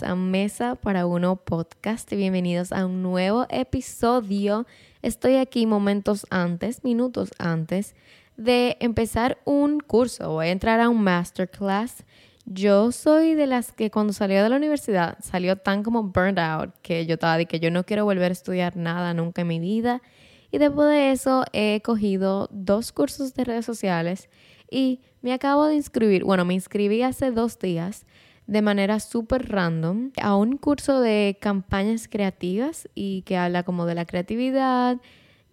a Mesa para Uno Podcast, bienvenidos a un nuevo episodio. Estoy aquí momentos antes, minutos antes de empezar un curso, voy a entrar a un masterclass. Yo soy de las que cuando salió de la universidad salió tan como burned out que yo estaba de que yo no quiero volver a estudiar nada nunca en mi vida. Y después de eso he cogido dos cursos de redes sociales y me acabo de inscribir, bueno, me inscribí hace dos días de manera súper random a un curso de campañas creativas y que habla como de la creatividad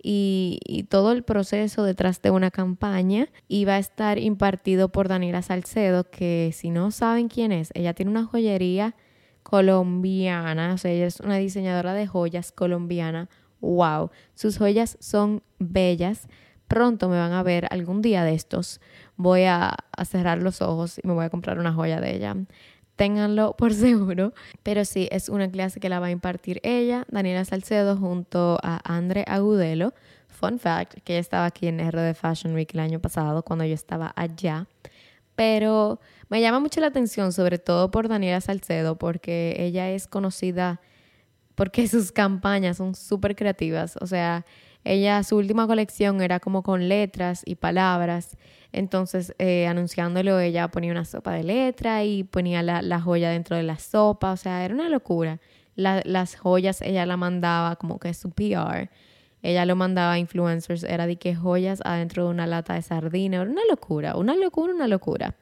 y, todo el proceso detrás de una campaña y va a estar impartido por Daniela Salcedo, que si no saben quién es, ella tiene una joyería colombiana, o sea, ella es una diseñadora de joyas colombiana. Wow, sus joyas son bellas. Pronto me van a ver algún día de estos. Voy a, a cerrar los ojos y me voy a comprar una joya de ella ténganlo por seguro. Pero sí, es una clase que la va a impartir ella, Daniela Salcedo, junto a Andre Agudelo. Fun fact, que estaba aquí en RD Fashion Week el año pasado, cuando yo estaba allá. Pero me llama mucho la atención, sobre todo por Daniela Salcedo, porque ella es conocida porque sus campañas son súper creativas. O sea, ella, su última colección era como con letras y palabras entonces, eh, anunciándolo, ella ponía una sopa de letra y ponía la, joya dentro de la sopa. O sea, era una locura. las joyas ella la mandaba como que su PR. Ella lo mandaba a influencers. Era de que joyas adentro de una lata de sardina. Era una locura, una locura, una locura.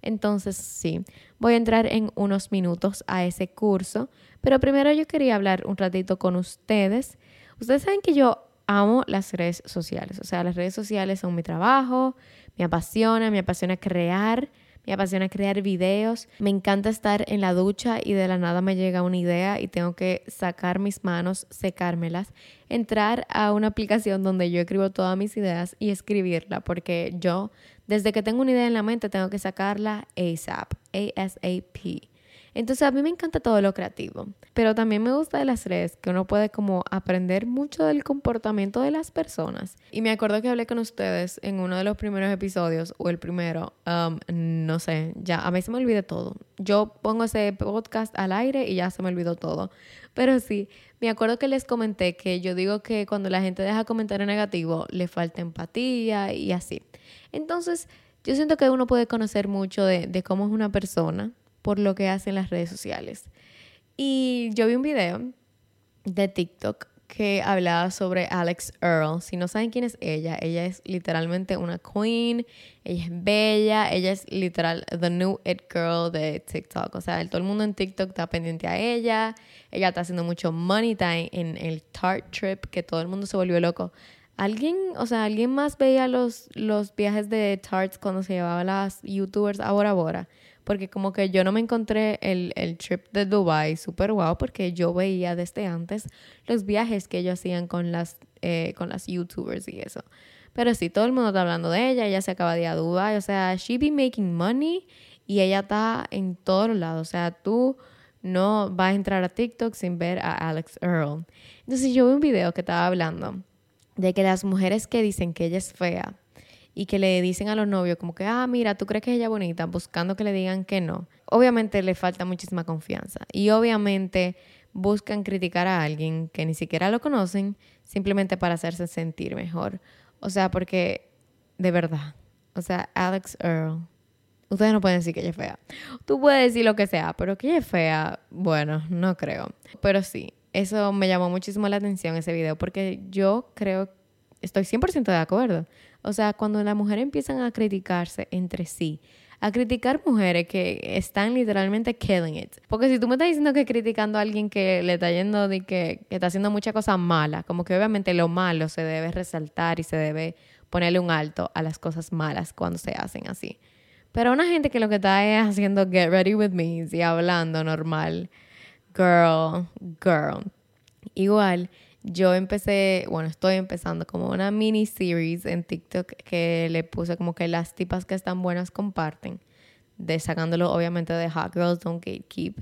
Entonces, sí, voy a entrar en unos minutos a ese curso. Pero primero yo quería hablar un ratito con ustedes. Ustedes saben que yo amo las redes sociales. O sea, las redes sociales son mi trabajo me apasiona, me apasiona crear, me apasiona crear videos, me encanta estar en la ducha y de la nada me llega una idea y tengo que sacar mis manos, secármelas, entrar a una aplicación donde yo escribo todas mis ideas y escribirla, porque yo desde que tengo una idea en la mente tengo que sacarla ASAP, ASAP. Entonces a mí me encanta todo lo creativo, pero también me gusta de las redes que uno puede como aprender mucho del comportamiento de las personas. Y me acuerdo que hablé con ustedes en uno de los primeros episodios o el primero, um, no sé, ya a mí se me olvida todo. Yo pongo ese podcast al aire y ya se me olvidó todo. Pero sí, me acuerdo que les comenté que yo digo que cuando la gente deja comentario negativo le falta empatía y así. Entonces, yo siento que uno puede conocer mucho de, de cómo es una persona por lo que hacen las redes sociales. Y yo vi un video de TikTok que hablaba sobre Alex Earl. Si no saben quién es ella, ella es literalmente una queen, ella es bella, ella es literal the new it girl de TikTok. O sea, todo el mundo en TikTok está pendiente a ella, ella está haciendo mucho money time en el Tart Trip, que todo el mundo se volvió loco. ¿Alguien, o sea, alguien más veía los, los viajes de Tarts cuando se llevaba las youtubers ahora ahora? Porque como que yo no me encontré el, trip de Dubai súper guau porque yo veía desde antes los viajes que ellos hacían con las, eh, con las youtubers y eso. Pero sí, todo el mundo está hablando de ella, ella se acaba de ir a Dubai, o sea, she be making money y ella está en todos lados, o sea, tú no vas a entrar a TikTok sin ver a Alex Earl. Entonces yo vi un video que estaba hablando de que las mujeres que dicen que ella es fea, y que le dicen a los novios como que, ah, mira, tú crees que ella es bonita, buscando que le digan que no, obviamente le falta muchísima confianza y obviamente buscan criticar a alguien que ni siquiera lo conocen simplemente para hacerse sentir mejor. O sea, porque de verdad, o sea, Alex Earl, ustedes no pueden decir que ella es fea. Tú puedes decir lo que sea, pero que ella es fea, bueno, no creo. Pero sí, eso me llamó muchísimo la atención ese video porque yo creo, estoy 100% de acuerdo. O sea, cuando las mujeres empiezan a criticarse entre sí, a criticar mujeres que están literalmente killing it. Porque si tú me estás diciendo que criticando a alguien que le está yendo de que, está haciendo muchas cosas malas, como que obviamente lo malo se debe resaltar y se debe ponerle un alto a las cosas malas cuando se hacen así. Pero una gente que lo que está es haciendo get ready with me y hablando normal, girl, girl. Igual, yo empecé, bueno, estoy empezando como una mini series en TikTok que le puse como que las tipas que están buenas comparten, de sacándolo obviamente de Hot Girls Don't Gatekeep.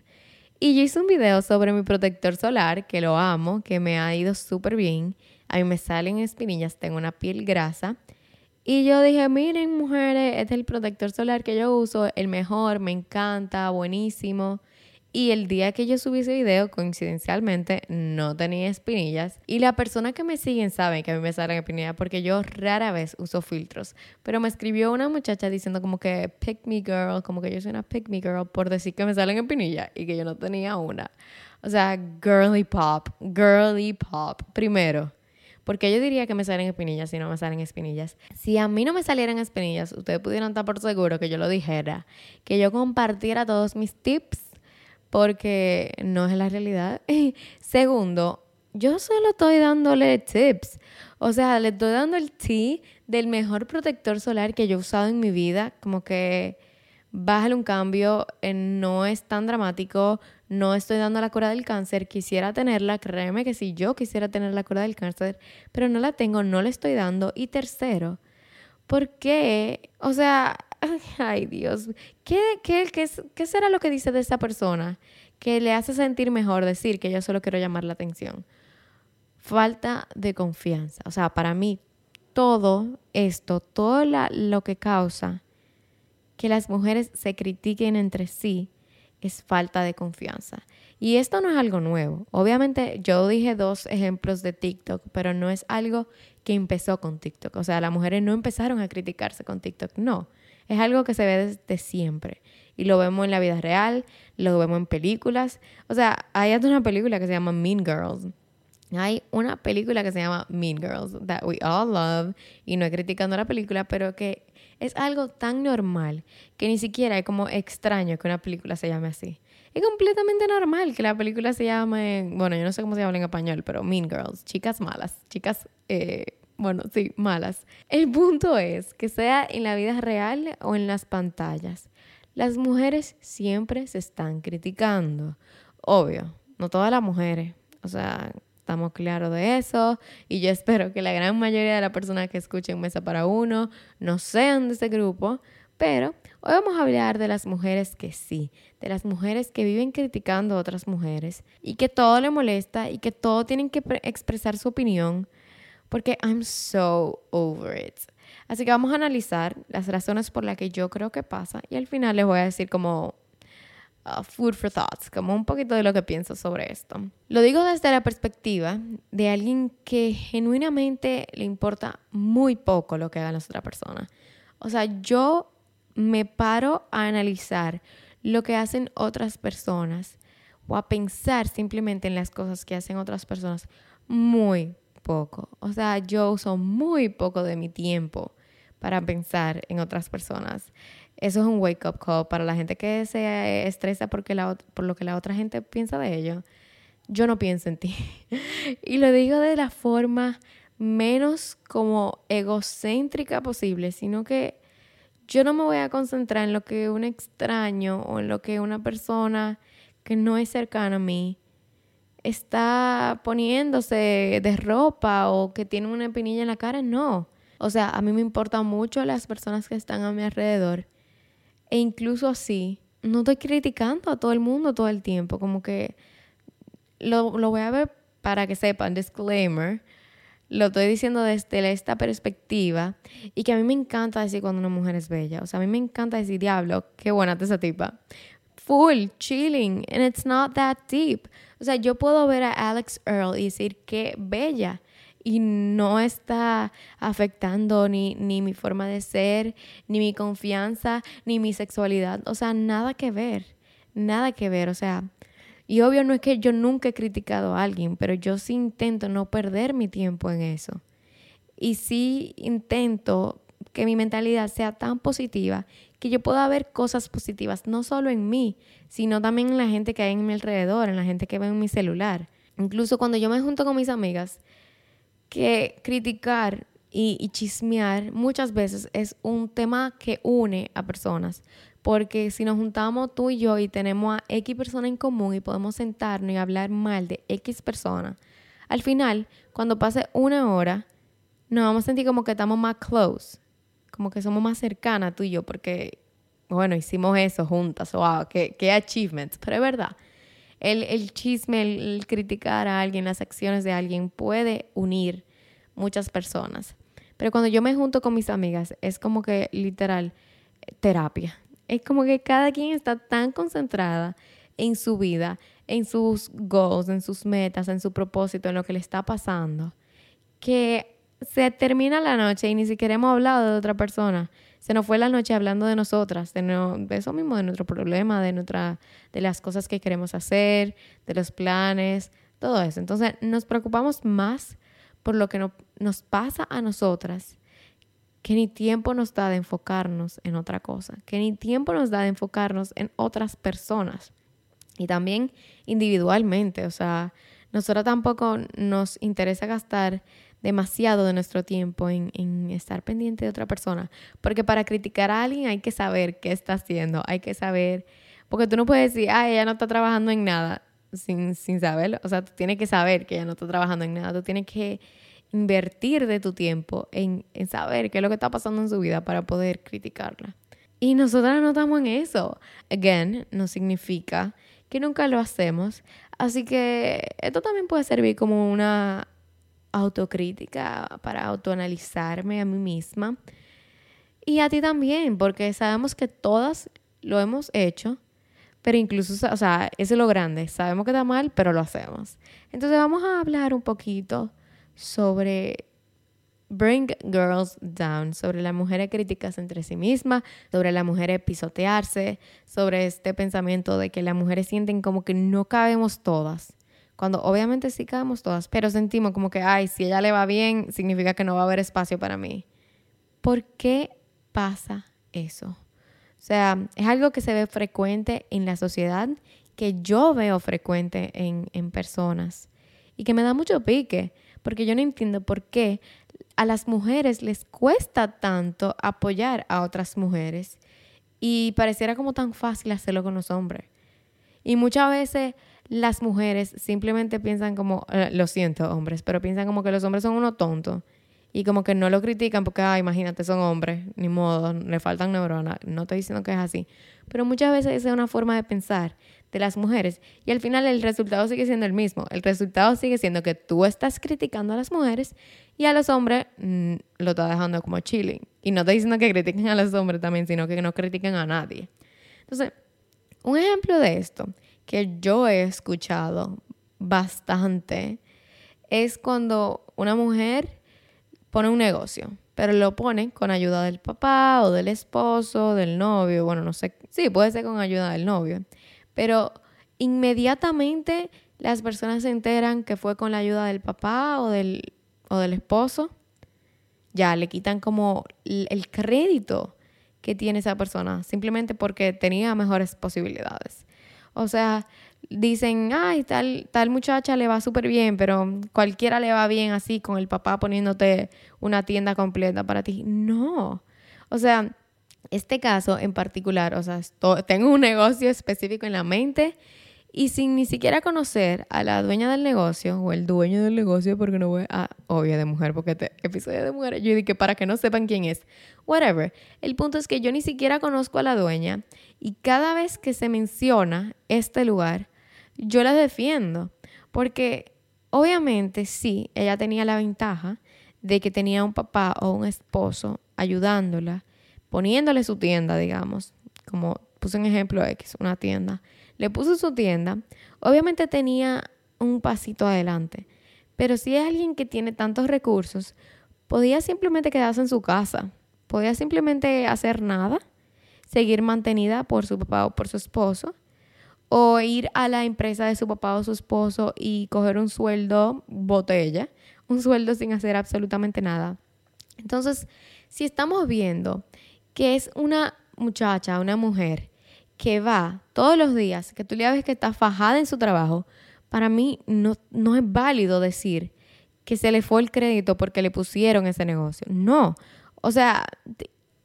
Y yo hice un video sobre mi protector solar, que lo amo, que me ha ido súper bien. A mí me salen espinillas, tengo una piel grasa. Y yo dije, miren mujeres, este es el protector solar que yo uso, el mejor, me encanta, buenísimo. Y el día que yo subí ese video, coincidencialmente, no tenía espinillas. Y la persona que me siguen saben que a mí me salen espinillas porque yo rara vez uso filtros. Pero me escribió una muchacha diciendo como que pick me girl, como que yo soy una pick me girl por decir que me salen espinillas y que yo no tenía una. O sea, girly pop, girly pop. Primero, porque yo diría que me salen espinillas si no me salen espinillas. Si a mí no me salieran espinillas, ustedes pudieran estar por seguro que yo lo dijera, que yo compartiera todos mis tips porque no es la realidad. Segundo, yo solo estoy dándole tips. O sea, le estoy dando el tip del mejor protector solar que yo he usado en mi vida. Como que bájale un cambio, eh, no es tan dramático, no estoy dando la cura del cáncer, quisiera tenerla, créeme que si yo quisiera tener la cura del cáncer, pero no la tengo, no la estoy dando. Y tercero, ¿por qué? O sea, ay Dios, ¿qué, qué, qué, será lo que dice de esa persona que le hace sentir mejor decir que yo solo quiero llamar la atención? Falta de confianza. O sea, para mí todo esto, todo lo que causa que las mujeres se critiquen entre sí, es falta de confianza. Y esto no es algo nuevo. Obviamente yo dije dos ejemplos de TikTok, pero no es algo que empezó con TikTok. O sea, las mujeres no empezaron a criticarse con TikTok, no. Es algo que se ve desde siempre. Y lo vemos en la vida real, lo vemos en películas. O sea, hay una película que se llama Mean Girls. Hay una película que se llama Mean Girls, that we all love. Y no es criticando la película, pero que es algo tan normal que ni siquiera es como extraño que una película se llame así. Es completamente normal que la película se llame, bueno, yo no sé cómo se llama en español, pero Mean Girls, chicas malas, chicas eh, bueno, sí, malas. El punto es que sea en la vida real o en las pantallas, las mujeres siempre se están criticando. Obvio, no todas las mujeres. O sea, estamos claros de eso. Y yo espero que la gran mayoría de las personas que escuchen Mesa para Uno no sean de ese grupo. Pero hoy vamos a hablar de las mujeres que sí, de las mujeres que viven criticando a otras mujeres y que todo le molesta y que todo tienen que expresar su opinión porque I'm so over it. Así que vamos a analizar las razones por las que yo creo que pasa y al final les voy a decir como uh, food for thoughts, como un poquito de lo que pienso sobre esto. Lo digo desde la perspectiva de alguien que genuinamente le importa muy poco lo que haga la otra persona. O sea, yo me paro a analizar lo que hacen otras personas o a pensar simplemente en las cosas que hacen otras personas muy, O sea, yo uso muy poco de mi tiempo para pensar en otras personas. Eso es un wake up call para la gente que se estresa por lo que la otra gente piensa de ello. Yo no pienso en ti. y lo digo de la forma menos como egocéntrica posible, sino que yo no me voy a concentrar en lo que un extraño o en lo que una persona que no es cercana a mí está poniéndose de ropa o que tiene una espinilla en la cara, no. O sea, a mí me importan mucho las personas que están a mi alrededor. E incluso así, no estoy criticando a todo el mundo todo el tiempo. Como que lo, lo voy a ver para que sepan, disclaimer. Lo estoy diciendo desde esta perspectiva y que a mí me encanta decir cuando una mujer es bella. O sea, a mí me encanta decir, diablo, qué buena esa tipa. Full, chilling, and it's not that deep. O sea, yo puedo ver a Alex Earl y decir qué bella y no está afectando ni, ni mi forma de ser, ni mi confianza, ni mi sexualidad. O sea, nada que ver, nada que ver. O sea, y obvio no es que yo nunca he criticado a alguien, pero yo sí intento no perder mi tiempo en eso. Y sí intento que mi mentalidad sea tan positiva que yo pueda ver cosas positivas, no solo en mí, sino también en la gente que hay en mi alrededor, en la gente que ve en mi celular. Incluso cuando yo me junto con mis amigas, que criticar y, chismear muchas veces es un tema que une a personas. Porque si nos juntamos tú y yo y tenemos a X persona en común y podemos sentarnos y hablar mal de X persona, al final, cuando pase una hora, nos vamos a sentir como que estamos más close como que somos más cercanas tú y yo, porque, bueno, hicimos eso juntas, wow, qué, qué achievements, pero es verdad. El, el chisme, el, criticar a alguien, las acciones de alguien puede unir muchas personas. Pero cuando yo me junto con mis amigas, es como que literal terapia. Es como que cada quien está tan concentrada en su vida, en sus goals, en sus metas, en su propósito, en lo que le está pasando, que se termina la noche y ni siquiera hemos hablado de otra persona. Se nos fue la noche hablando de nosotras, de, de eso mismo, de nuestro problema, de, nuestra, de las cosas que queremos hacer, de los planes, todo eso. Entonces nos preocupamos más por lo que no, nos pasa a nosotras que ni tiempo nos da de enfocarnos en otra cosa, que ni tiempo nos da de enfocarnos en otras personas y también individualmente, o sea, nosotros tampoco nos interesa gastar demasiado de nuestro tiempo en, en, estar pendiente de otra persona, porque para criticar a alguien hay que saber qué está haciendo, hay que saber, porque tú no puedes decir, ah, ella no está trabajando en nada sin, sin saberlo, o sea, tú tienes que saber que ella no está trabajando en nada, tú tienes que invertir de tu tiempo en, saber qué es lo que está pasando en su vida para poder criticarla. Y nosotras no estamos en eso. Again, no significa que nunca lo hacemos. Así que esto también puede servir como una autocrítica para autoanalizarme a mí misma. Y a ti también, porque sabemos que todas lo hemos hecho, pero incluso, o sea, eso es lo grande. Sabemos que está mal, pero lo hacemos. Entonces vamos a hablar un poquito sobre Bring Girls Down, sobre las mujeres críticas entre sí mismas, sobre las mujeres pisotearse, sobre este pensamiento de que las mujeres sienten como que no cabemos todas, cuando obviamente sí cabemos todas, pero sentimos como que, ay, si ella le va bien, significa que no va a haber espacio para mí. ¿Por qué pasa eso? O sea, es algo que se ve frecuente en la sociedad, que yo veo frecuente en, en personas y que me da mucho pique porque yo no entiendo por qué a las mujeres les cuesta tanto apoyar a otras mujeres y pareciera como tan fácil hacerlo con los hombres. Y muchas veces las mujeres simplemente piensan como, eh, lo siento hombres, pero piensan como que los hombres son unos tontos y como que no lo critican porque, ah, imagínate, son hombres, ni modo, le faltan neuronas. No estoy diciendo que es así. Pero muchas veces esa es una forma de pensar de las mujeres y al final el resultado sigue siendo el mismo. El resultado sigue siendo que tú estás criticando a las mujeres y a los hombres mm, lo estás dejando como chilling. Y no estoy diciendo que critiquen a los hombres también, sino que no critiquen a nadie. Entonces, un ejemplo de esto que yo he escuchado bastante es cuando una mujer pone un negocio, pero lo pone con ayuda del papá o del esposo, del novio, bueno, no sé, sí, puede ser con ayuda del novio, pero inmediatamente las personas se enteran que fue con la ayuda del papá o del, o del esposo, ya le quitan como el crédito que tiene esa persona, simplemente porque tenía mejores posibilidades. O sea, dicen, ay, tal, tal muchacha le va súper bien, pero cualquiera le va bien así con el papá poniéndote una tienda completa para ti. No. O sea, este caso en particular, o sea, tengo un negocio específico en la mente y sin ni siquiera conocer a la dueña del negocio o el dueño del negocio, porque no voy a, obvio de mujer, porque este episodio de mujer, yo dije para que no sepan quién es, whatever. El punto es que yo ni siquiera conozco a la dueña y cada vez que se menciona este lugar, yo la defiendo, porque obviamente sí, ella tenía la ventaja de que tenía un papá o un esposo ayudándola, poniéndole su tienda, digamos, como puse un ejemplo X, una tienda, le puso su tienda, obviamente tenía un pasito adelante, pero si es alguien que tiene tantos recursos, podía simplemente quedarse en su casa, podía simplemente hacer nada, seguir mantenida por su papá o por su esposo, o ir a la empresa de su papá o su esposo y coger un sueldo botella, un sueldo sin hacer absolutamente nada. Entonces, si estamos viendo que es una muchacha, una mujer que va todos los días, que tú le ves que está fajada en su trabajo, para mí no, no es válido decir que se le fue el crédito porque le pusieron ese negocio. No. O sea,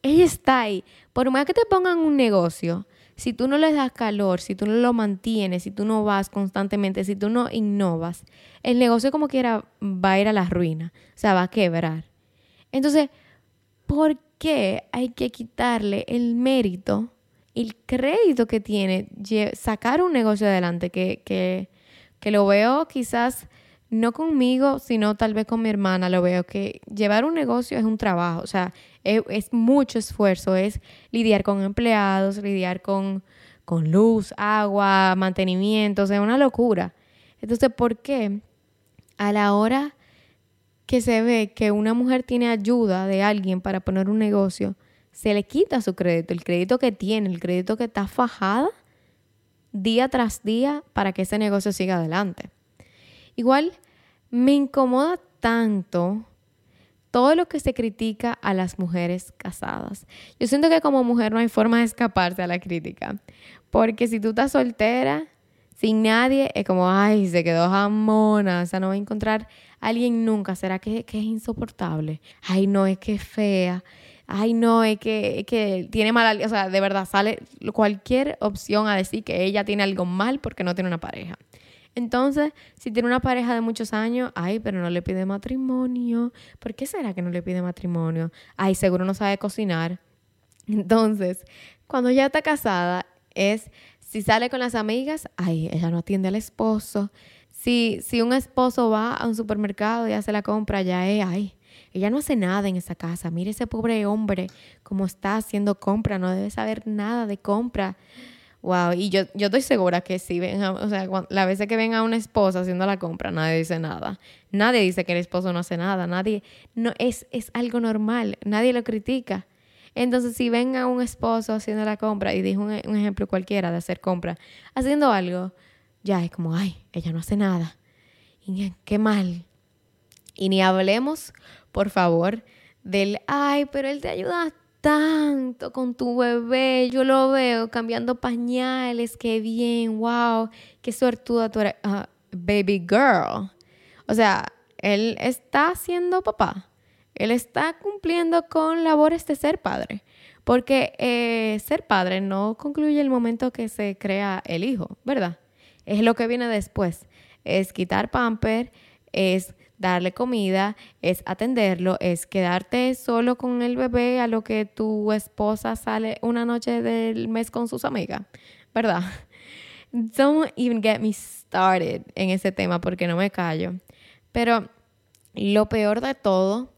ella está ahí. Por más que te pongan un negocio, si tú no le das calor, si tú no lo mantienes, si tú no vas constantemente, si tú no innovas, el negocio como quiera va a ir a la ruina, o sea, va a quebrar. Entonces, ¿por qué hay que quitarle el mérito, el crédito que tiene sacar un negocio adelante que, que, que lo veo quizás no conmigo, sino tal vez con mi hermana, lo veo que llevar un negocio es un trabajo, o sea, es, mucho esfuerzo, es lidiar con empleados, lidiar con, con luz, agua, mantenimiento, o sea, una locura. Entonces, ¿por qué a la hora que se ve que una mujer tiene ayuda de alguien para poner un negocio, se le quita su crédito, el crédito que tiene, el crédito que está fajada día tras día para que ese negocio siga adelante? Igual me incomoda tanto todo lo que se critica a las mujeres casadas. Yo siento que como mujer no hay forma de escaparse a la crítica, porque si tú estás soltera, sin nadie, es como, ay, se quedó jamona, o sea, no va a encontrar a alguien nunca, ¿será que, que es insoportable? Ay, no, es que es fea. Ay, no, es que, es que tiene mal, o sea, de verdad sale cualquier opción a decir que ella tiene algo mal porque no tiene una pareja. Entonces, si tiene una pareja de muchos años, ay, pero no le pide matrimonio. ¿Por qué será que no le pide matrimonio? Ay, seguro no sabe cocinar. Entonces, cuando ya está casada, es si sale con las amigas, ay, ella no atiende al esposo. Si, si un esposo va a un supermercado y hace la compra, ya es, ay, ella no hace nada en esa casa. Mire ese pobre hombre cómo está haciendo compra, no debe saber nada de compra. Wow, y yo, yo estoy segura que si ven, o sea, la vez que ven a una esposa haciendo la compra, nadie dice nada. Nadie dice que el esposo no hace nada, nadie, no, es, es algo normal, nadie lo critica. Entonces, si ven a un esposo haciendo la compra, y dijo un, un ejemplo cualquiera de hacer compra, haciendo algo, ya es como, ay, ella no hace nada. Y qué mal. Y ni hablemos, por favor, del, ay, pero él te ayuda tanto con tu bebé. Yo lo veo cambiando pañales. Qué bien, wow. Qué suertuda tú eres. Ah, baby girl. O sea, él está siendo papá. Él está cumpliendo con labores de ser padre. Porque eh, ser padre no concluye el momento que se crea el hijo, ¿verdad? Es lo que viene después. Es quitar pamper, es darle comida, es atenderlo, es quedarte solo con el bebé a lo que tu esposa sale una noche del mes con sus amigas, ¿verdad? Don't even get me started en ese tema porque no me callo. Pero lo peor de todo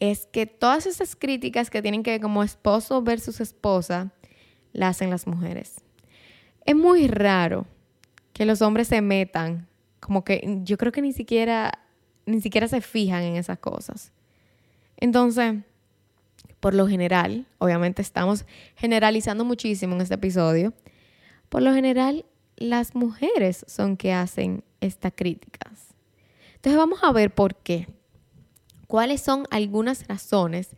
es que todas esas críticas que tienen que ver como esposo versus esposa, las hacen las mujeres. Es muy raro que los hombres se metan, como que yo creo que ni siquiera ni siquiera se fijan en esas cosas. Entonces, por lo general, obviamente estamos generalizando muchísimo en este episodio, por lo general las mujeres son que hacen estas críticas. Entonces vamos a ver por qué. ¿Cuáles son algunas razones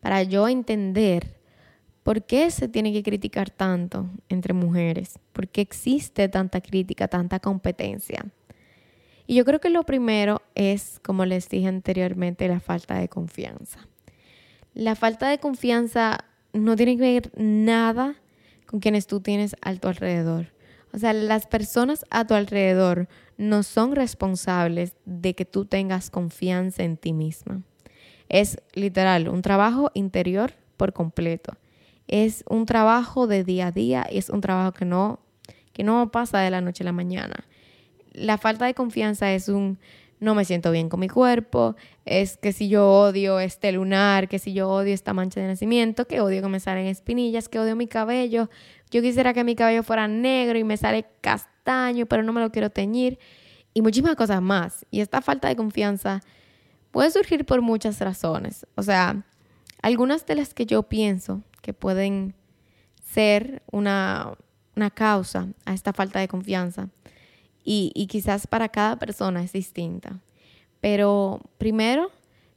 para yo entender por qué se tiene que criticar tanto entre mujeres? ¿Por qué existe tanta crítica, tanta competencia? Y yo creo que lo primero es, como les dije anteriormente, la falta de confianza. La falta de confianza no tiene que ver nada con quienes tú tienes a tu alrededor. O sea, las personas a tu alrededor no son responsables de que tú tengas confianza en ti misma. Es literal un trabajo interior por completo. Es un trabajo de día a día y es un trabajo que no, que no pasa de la noche a la mañana la falta de confianza es un no me siento bien con mi cuerpo, es que si yo odio este lunar, que si yo odio esta mancha de nacimiento, que odio que me salen espinillas, que odio mi cabello, yo quisiera que mi cabello fuera negro y me sale castaño, pero no me lo quiero teñir, y muchísimas cosas más. Y esta falta de confianza puede surgir por muchas razones. O sea, algunas de las que yo pienso que pueden ser una, una causa a esta falta de confianza y, quizás para cada persona es distinta. Pero primero,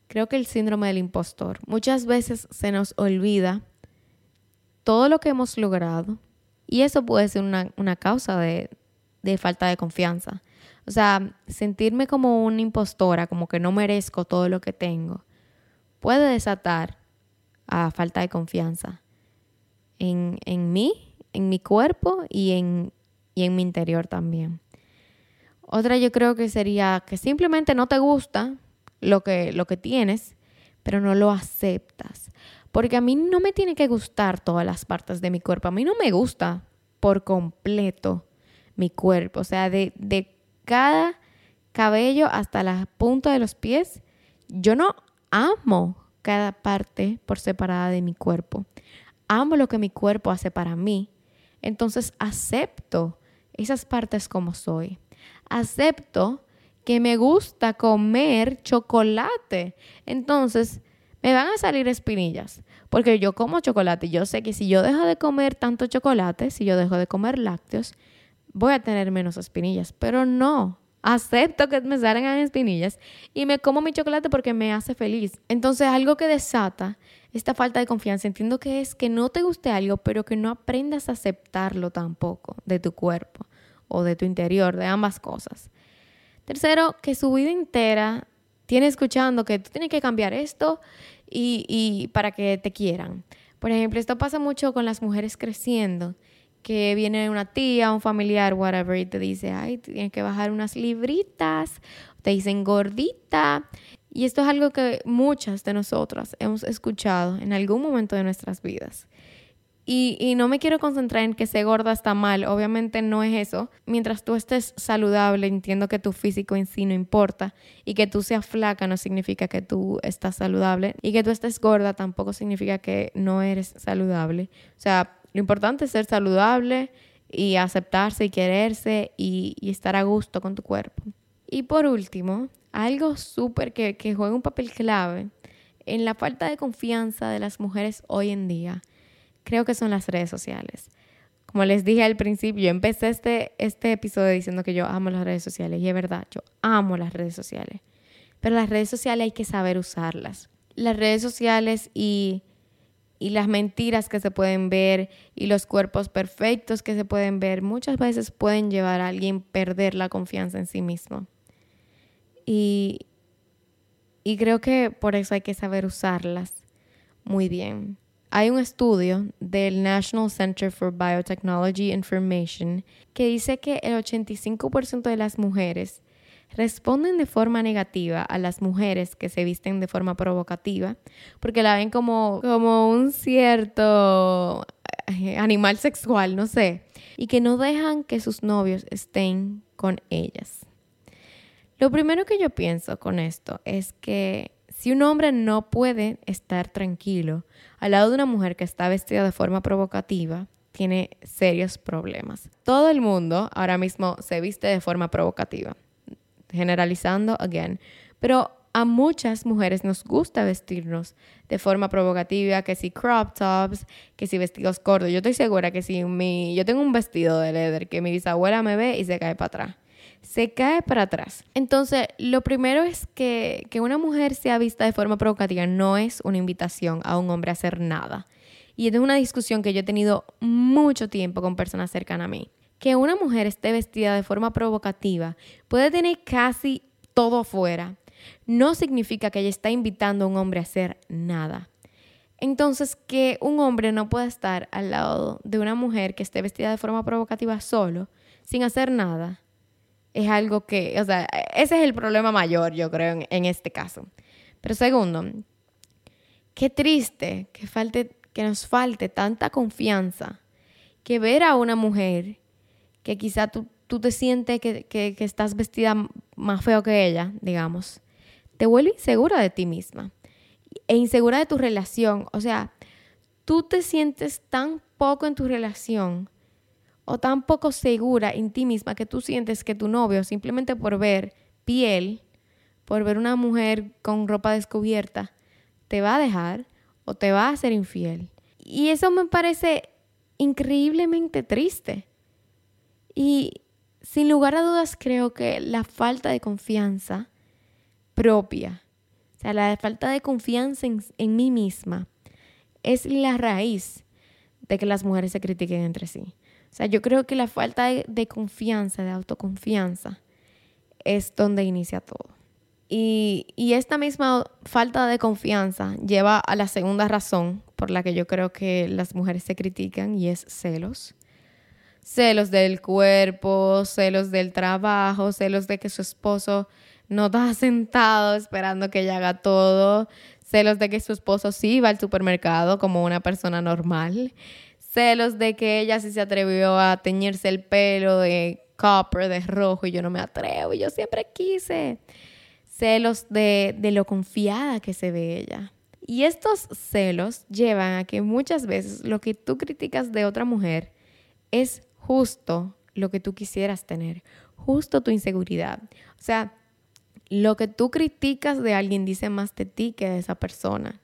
creo que el síndrome del impostor. Muchas veces se nos olvida todo lo que hemos logrado y eso puede ser una, causa de, de, falta de confianza. O sea, sentirme como una impostora, como que no merezco todo lo que tengo, puede desatar a falta de confianza en, en mí, en mi cuerpo y en, y en mi interior también. Otra yo creo que sería que simplemente no te gusta lo que, lo que tienes, pero no lo aceptas. Porque a mí no me tiene que gustar todas las partes de mi cuerpo. A mí no me gusta por completo mi cuerpo. O sea, de, de cada cabello hasta la punta de los pies, yo no amo cada parte por separada de mi cuerpo. Amo lo que mi cuerpo hace para mí, Entonces acepto esas partes como soy. Acepto que me gusta comer chocolate. Entonces, me van a salir espinillas, porque yo como chocolate. Yo sé que si yo dejo de comer tanto chocolate, si yo dejo de comer lácteos, voy a tener menos espinillas. Pero no, acepto que me salgan espinillas y me como mi chocolate porque me hace feliz. Entonces, algo que desata esta falta de confianza, entiendo que es que no te guste algo, pero que no aprendas a aceptarlo tampoco de tu cuerpo o de tu interior, de ambas cosas. Tercero, que su vida entera tiene escuchando que tú tienes que cambiar esto y, para que te quieran. Por ejemplo, esto pasa mucho con las mujeres creciendo, que viene una tía, un familiar, whatever, y te dice, ay, tienes que bajar unas libritas, te dicen gordita. Y esto es algo que muchas de nosotras hemos escuchado en algún momento de nuestras vidas. Y, no me quiero concentrar en que ser gorda está mal, obviamente no es eso. Mientras tú estés saludable, entiendo que tu físico en sí no importa y que tú seas flaca no significa que tú estás saludable y que tú estés gorda tampoco significa que no eres saludable. O sea, lo importante es ser saludable y aceptarse y quererse y, estar a gusto con tu cuerpo. Y por último, algo súper que, que juega un papel clave en la falta de confianza de las mujeres hoy en día creo que son las redes sociales. Como les dije al principio, yo empecé este, este episodio diciendo que yo amo las redes sociales y es verdad, yo amo las redes sociales. Pero las redes sociales hay que saber usarlas. Las redes sociales y, y las mentiras que se pueden ver y los cuerpos perfectos que se pueden ver muchas veces pueden llevar a alguien a perder la confianza en sí mismo. Y, y creo que por eso hay que saber usarlas muy bien. Hay un estudio del National Center for Biotechnology Information que dice que el 85% de las mujeres responden de forma negativa a las mujeres que se visten de forma provocativa porque la ven como, como un cierto eh, animal sexual, no sé, y que no dejan que sus novios estén con ellas. Lo primero que yo pienso con esto es que si un hombre no puede estar tranquilo al lado de una mujer que está vestida de forma provocativa, tiene serios problemas. Todo el mundo ahora mismo se viste de forma provocativa, generalizando again, pero a muchas mujeres nos gusta vestirnos de forma provocativa, que si crop tops, que si vestidos cortos. Yo estoy segura que si mi, yo tengo un vestido de leather que mi bisabuela me ve y se cae para atrás se cae para atrás. Entonces, lo primero es que, que una mujer sea vista de forma provocativa no es una invitación a un hombre a hacer nada. Y es una discusión que yo he tenido mucho tiempo con personas cercanas a mí. Que una mujer esté vestida de forma provocativa puede tener casi todo afuera. No significa que ella está invitando a un hombre a hacer nada. Entonces, que un hombre no pueda estar al lado de una mujer que esté vestida de forma provocativa solo, sin hacer nada, es algo que, o sea, ese es el problema mayor, yo creo, en, este caso. Pero segundo, qué triste que, falte, que nos falte tanta confianza que ver a una mujer que quizá tú, tú te sientes que, que, que, estás vestida más feo que ella, digamos, te vuelve insegura de ti misma e insegura de tu relación. O sea, tú te sientes tan poco en tu relación o tan poco segura en ti misma que tú sientes que tu novio, simplemente por ver piel, por ver una mujer con ropa descubierta, te va a dejar o te va a hacer infiel. Y eso me parece increíblemente triste. Y sin lugar a dudas creo que la falta de confianza propia, o sea, la falta de confianza en, en mí misma, es la raíz de que las mujeres se critiquen entre sí. Sea, yo creo que la falta de, confianza, de autoconfianza, es donde inicia todo. Y, y, esta misma falta de confianza lleva a la segunda razón por la que yo creo que las mujeres se critican y es celos. Celos del cuerpo, celos del trabajo, celos de que su esposo no está sentado esperando que ella haga todo, celos de que su esposo sí va al supermercado como una persona normal, celos de que ella sí se atrevió a teñirse el pelo de copper, de rojo, y yo no me atrevo, y yo siempre quise. Celos de, de lo confiada que se ve ella. Y estos celos llevan a que muchas veces lo que tú criticas de otra mujer es justo lo que tú quisieras tener, justo tu inseguridad. O sea, lo que tú criticas de alguien dice más de ti que de esa persona.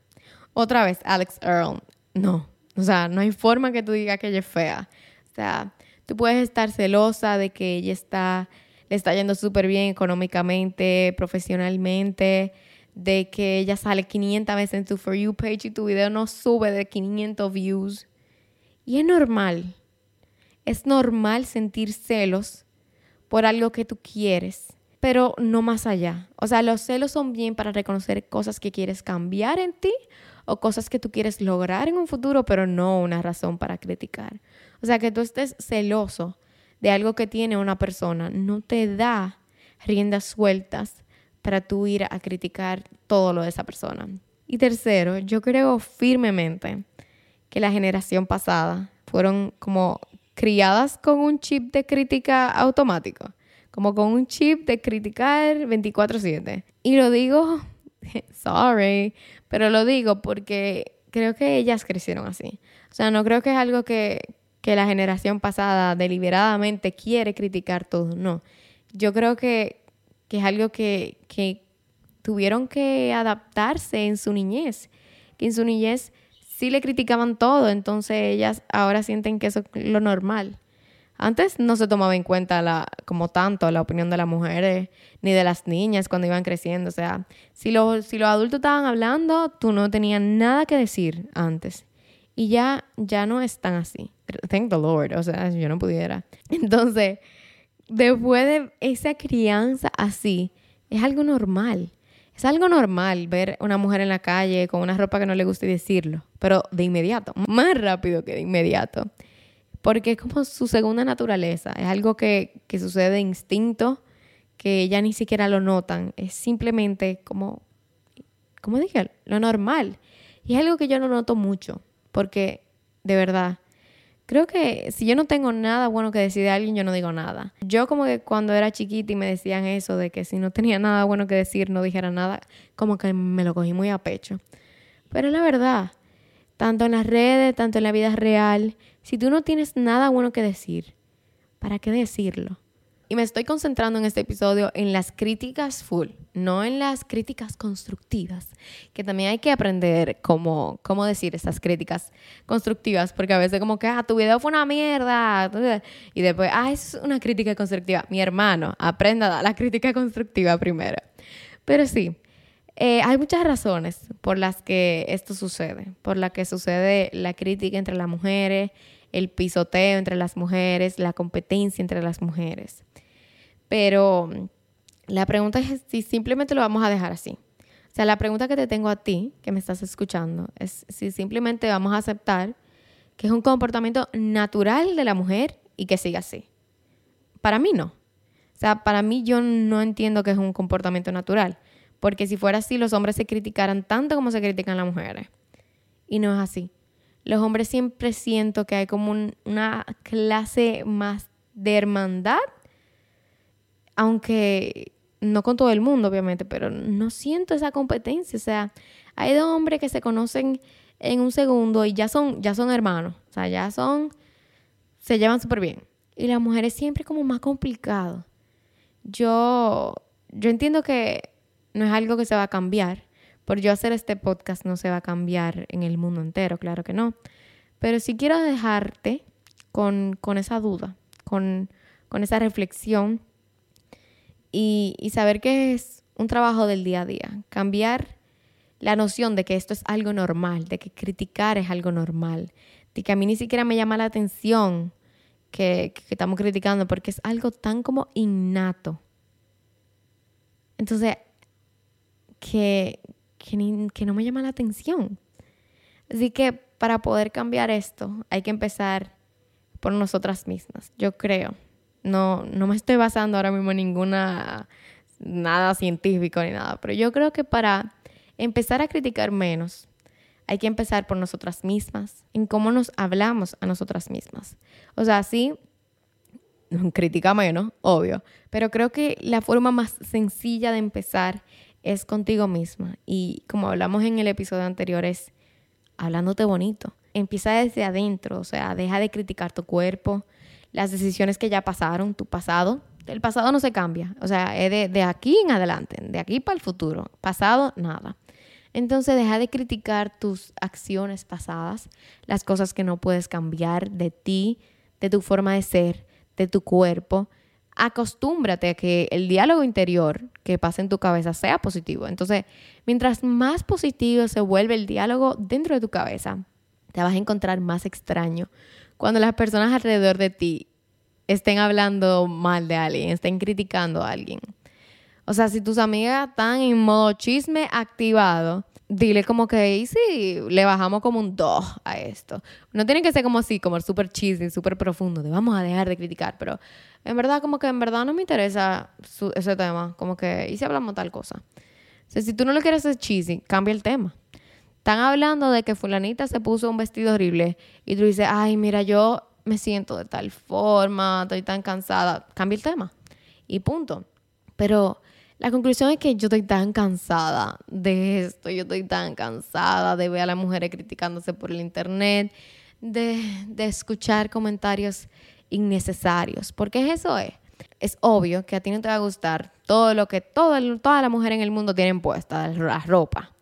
Otra vez, Alex Earl, no, o sea, no hay forma que tú digas que ella es fea. O sea, tú puedes estar celosa de que ella está, le está yendo súper bien económicamente, profesionalmente, de que ella sale 500 veces en tu For You page y tu video no sube de 500 views. Y es normal. Es normal sentir celos por algo que tú quieres, pero no más allá. O sea, los celos son bien para reconocer cosas que quieres cambiar en ti o cosas que tú quieres lograr en un futuro, pero no una razón para criticar. O sea, que tú estés celoso de algo que tiene una persona no te da riendas sueltas para tú ir a criticar todo lo de esa persona. Y tercero, yo creo firmemente que la generación pasada fueron como criadas con un chip de crítica automático, como con un chip de criticar 24/7. Y lo digo, sorry, pero lo digo porque creo que ellas crecieron así. O sea, no creo que es algo que, que la generación pasada deliberadamente quiere criticar todo, no. Yo creo que, que es algo que, que tuvieron que adaptarse en su niñez, que en su niñez sí le criticaban todo, entonces ellas ahora sienten que eso es lo normal. Antes no se tomaba en cuenta la, como tanto la opinión de las mujeres ni de las niñas cuando iban creciendo. O sea, si, los, si los adultos estaban hablando, tú no tenías nada que decir antes. Y ya, ya no es tan así. Thank the Lord. O sea, yo no pudiera. Entonces, después de esa crianza así, es algo normal. Es algo normal ver una mujer en la calle con una ropa que no le gusta y decirlo, pero de inmediato, más rápido que de inmediato, porque es como su segunda naturaleza, es algo que, que sucede de instinto, que ya ni siquiera lo notan, es simplemente como, como dije, lo normal. Y es algo que yo no noto mucho, porque de verdad, Creo que si yo no tengo nada bueno que decir de alguien, yo no digo nada. Yo como que cuando era chiquita y me decían eso de que si no tenía nada bueno que decir, no dijera nada, como que me lo cogí muy a pecho. Pero la verdad, tanto en las redes, tanto en la vida real, si tú no tienes nada bueno que decir, ¿para qué decirlo? Y me estoy concentrando en este episodio en las críticas full, no en las críticas constructivas, que también hay que aprender cómo, cómo decir esas críticas constructivas, porque a veces como que, ah, tu video fue una mierda, y después, ah, es una crítica constructiva. Mi hermano, aprenda a dar la crítica constructiva primero. Pero sí, eh, hay muchas razones por las que esto sucede, por las que sucede la crítica entre las mujeres, el pisoteo entre las mujeres, la competencia entre las mujeres. Pero la pregunta es si simplemente lo vamos a dejar así. O sea, la pregunta que te tengo a ti, que me estás escuchando, es si simplemente vamos a aceptar que es un comportamiento natural de la mujer y que siga así. Para mí no. O sea, para mí yo no entiendo que es un comportamiento natural. Porque si fuera así, los hombres se criticaran tanto como se critican las mujeres. Y no es así. Los hombres siempre siento que hay como una clase más de hermandad aunque no con todo el mundo, obviamente, pero no siento esa competencia. O sea, hay dos hombres que se conocen en un segundo y ya son, ya son hermanos. O sea, ya son, se llevan súper bien. Y las mujeres siempre como más complicado. Yo, yo entiendo que no es algo que se va a cambiar. Por yo hacer este podcast no se va a cambiar en el mundo entero, claro que no. Pero sí quiero dejarte con, con esa duda, con, con esa reflexión y, saber que es un trabajo del día a día. Cambiar la noción de que esto es algo normal, de que criticar es algo normal, de que a mí ni siquiera me llama la atención que, estamos criticando porque es algo tan como innato. Entonces, que, que, que no me llama la atención. Así que para poder cambiar esto hay que empezar por nosotras mismas, yo creo. No, no me estoy basando ahora mismo en ninguna, nada científico ni nada, pero yo creo que para empezar a criticar menos, hay que empezar por nosotras mismas, en cómo nos hablamos a nosotras mismas. O sea, sí, critica menos, obvio, pero creo que la forma más sencilla de empezar es contigo misma. Y como hablamos en el episodio anterior, es hablándote bonito, empieza desde adentro, o sea, deja de criticar tu cuerpo, las decisiones que ya pasaron, tu pasado. El pasado no se cambia, o sea, es de, de aquí en adelante, de aquí para el futuro. Pasado, nada. Entonces deja de criticar tus acciones pasadas, las cosas que no puedes cambiar de ti, de tu forma de ser, de tu cuerpo. Acostúmbrate a que el diálogo interior que pasa en tu cabeza sea positivo. Entonces, mientras más positivo se vuelve el diálogo dentro de tu cabeza, te vas a encontrar más extraño. Cuando las personas alrededor de ti estén hablando mal de alguien, estén criticando a alguien. O sea, si tus amigas están en modo chisme activado, dile como que, y sí, le bajamos como un 2 a esto. No tiene que ser como así, como súper chisme, súper profundo, de vamos a dejar de criticar, pero en verdad como que en verdad no me interesa ese tema, como que, ¿y si hablamos tal cosa? O sea, si tú no le quieres hacer cheesy, cambia el tema. Están hablando de que fulanita se puso un vestido horrible y tú dices, ay, mira, yo me siento de tal forma, estoy tan cansada. Cambia el tema y punto. Pero la conclusión es que yo estoy tan cansada de esto, yo estoy tan cansada de ver a las mujeres criticándose por el internet, de, de escuchar comentarios innecesarios, porque eso es. Es obvio que a ti no te va a gustar todo lo que todo, toda la mujer en el mundo tienen puesta, la ropa.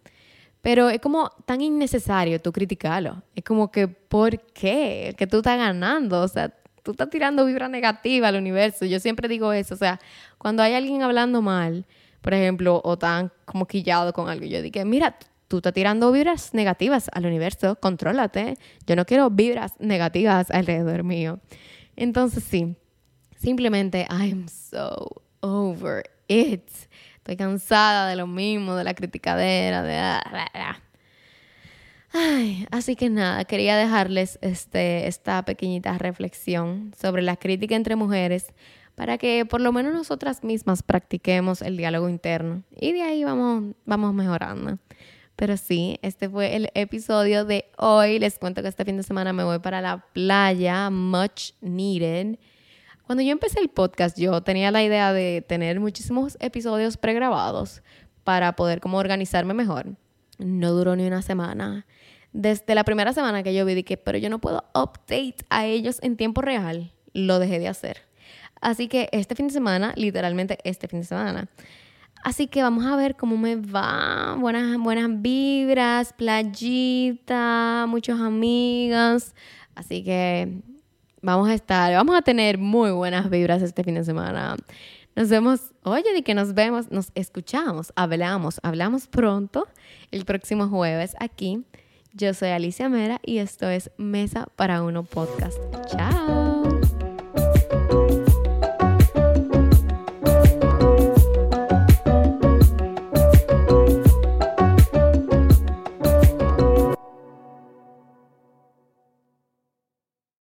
Pero es como tan innecesario tú criticarlo. Es como que, ¿por qué? Que tú estás ganando. O sea, tú estás tirando vibra negativa al universo. Yo siempre digo eso. O sea, cuando hay alguien hablando mal, por ejemplo, o tan como quillado con algo, yo digo, mira, tú estás tirando vibras negativas al universo. Contrólate. Yo no quiero vibras negativas alrededor mío. Entonces, sí. Simplemente, I'm so over it. Estoy cansada de lo mismo, de la criticadera, de... Ay, así que nada, quería dejarles este, esta pequeñita reflexión sobre la crítica entre mujeres para que por lo menos nosotras mismas practiquemos el diálogo interno y de ahí vamos, vamos mejorando. Pero sí, este fue el episodio de hoy. Les cuento que este fin de semana me voy para la playa, much needed. Cuando yo empecé el podcast, yo tenía la idea de tener muchísimos episodios pregrabados para poder como organizarme mejor. No duró ni una semana. Desde la primera semana que yo vi que, pero yo no puedo update a ellos en tiempo real, lo dejé de hacer. Así que este fin de semana, literalmente este fin de semana. Así que vamos a ver cómo me va. Buenas, buenas vibras, playita, muchos amigos. Así que vamos a estar, vamos a tener muy buenas vibras este fin de semana. Nos vemos, oye, de que nos vemos, nos escuchamos, hablamos, hablamos pronto el próximo jueves aquí. Yo soy Alicia Mera y esto es Mesa para Uno Podcast. Chao.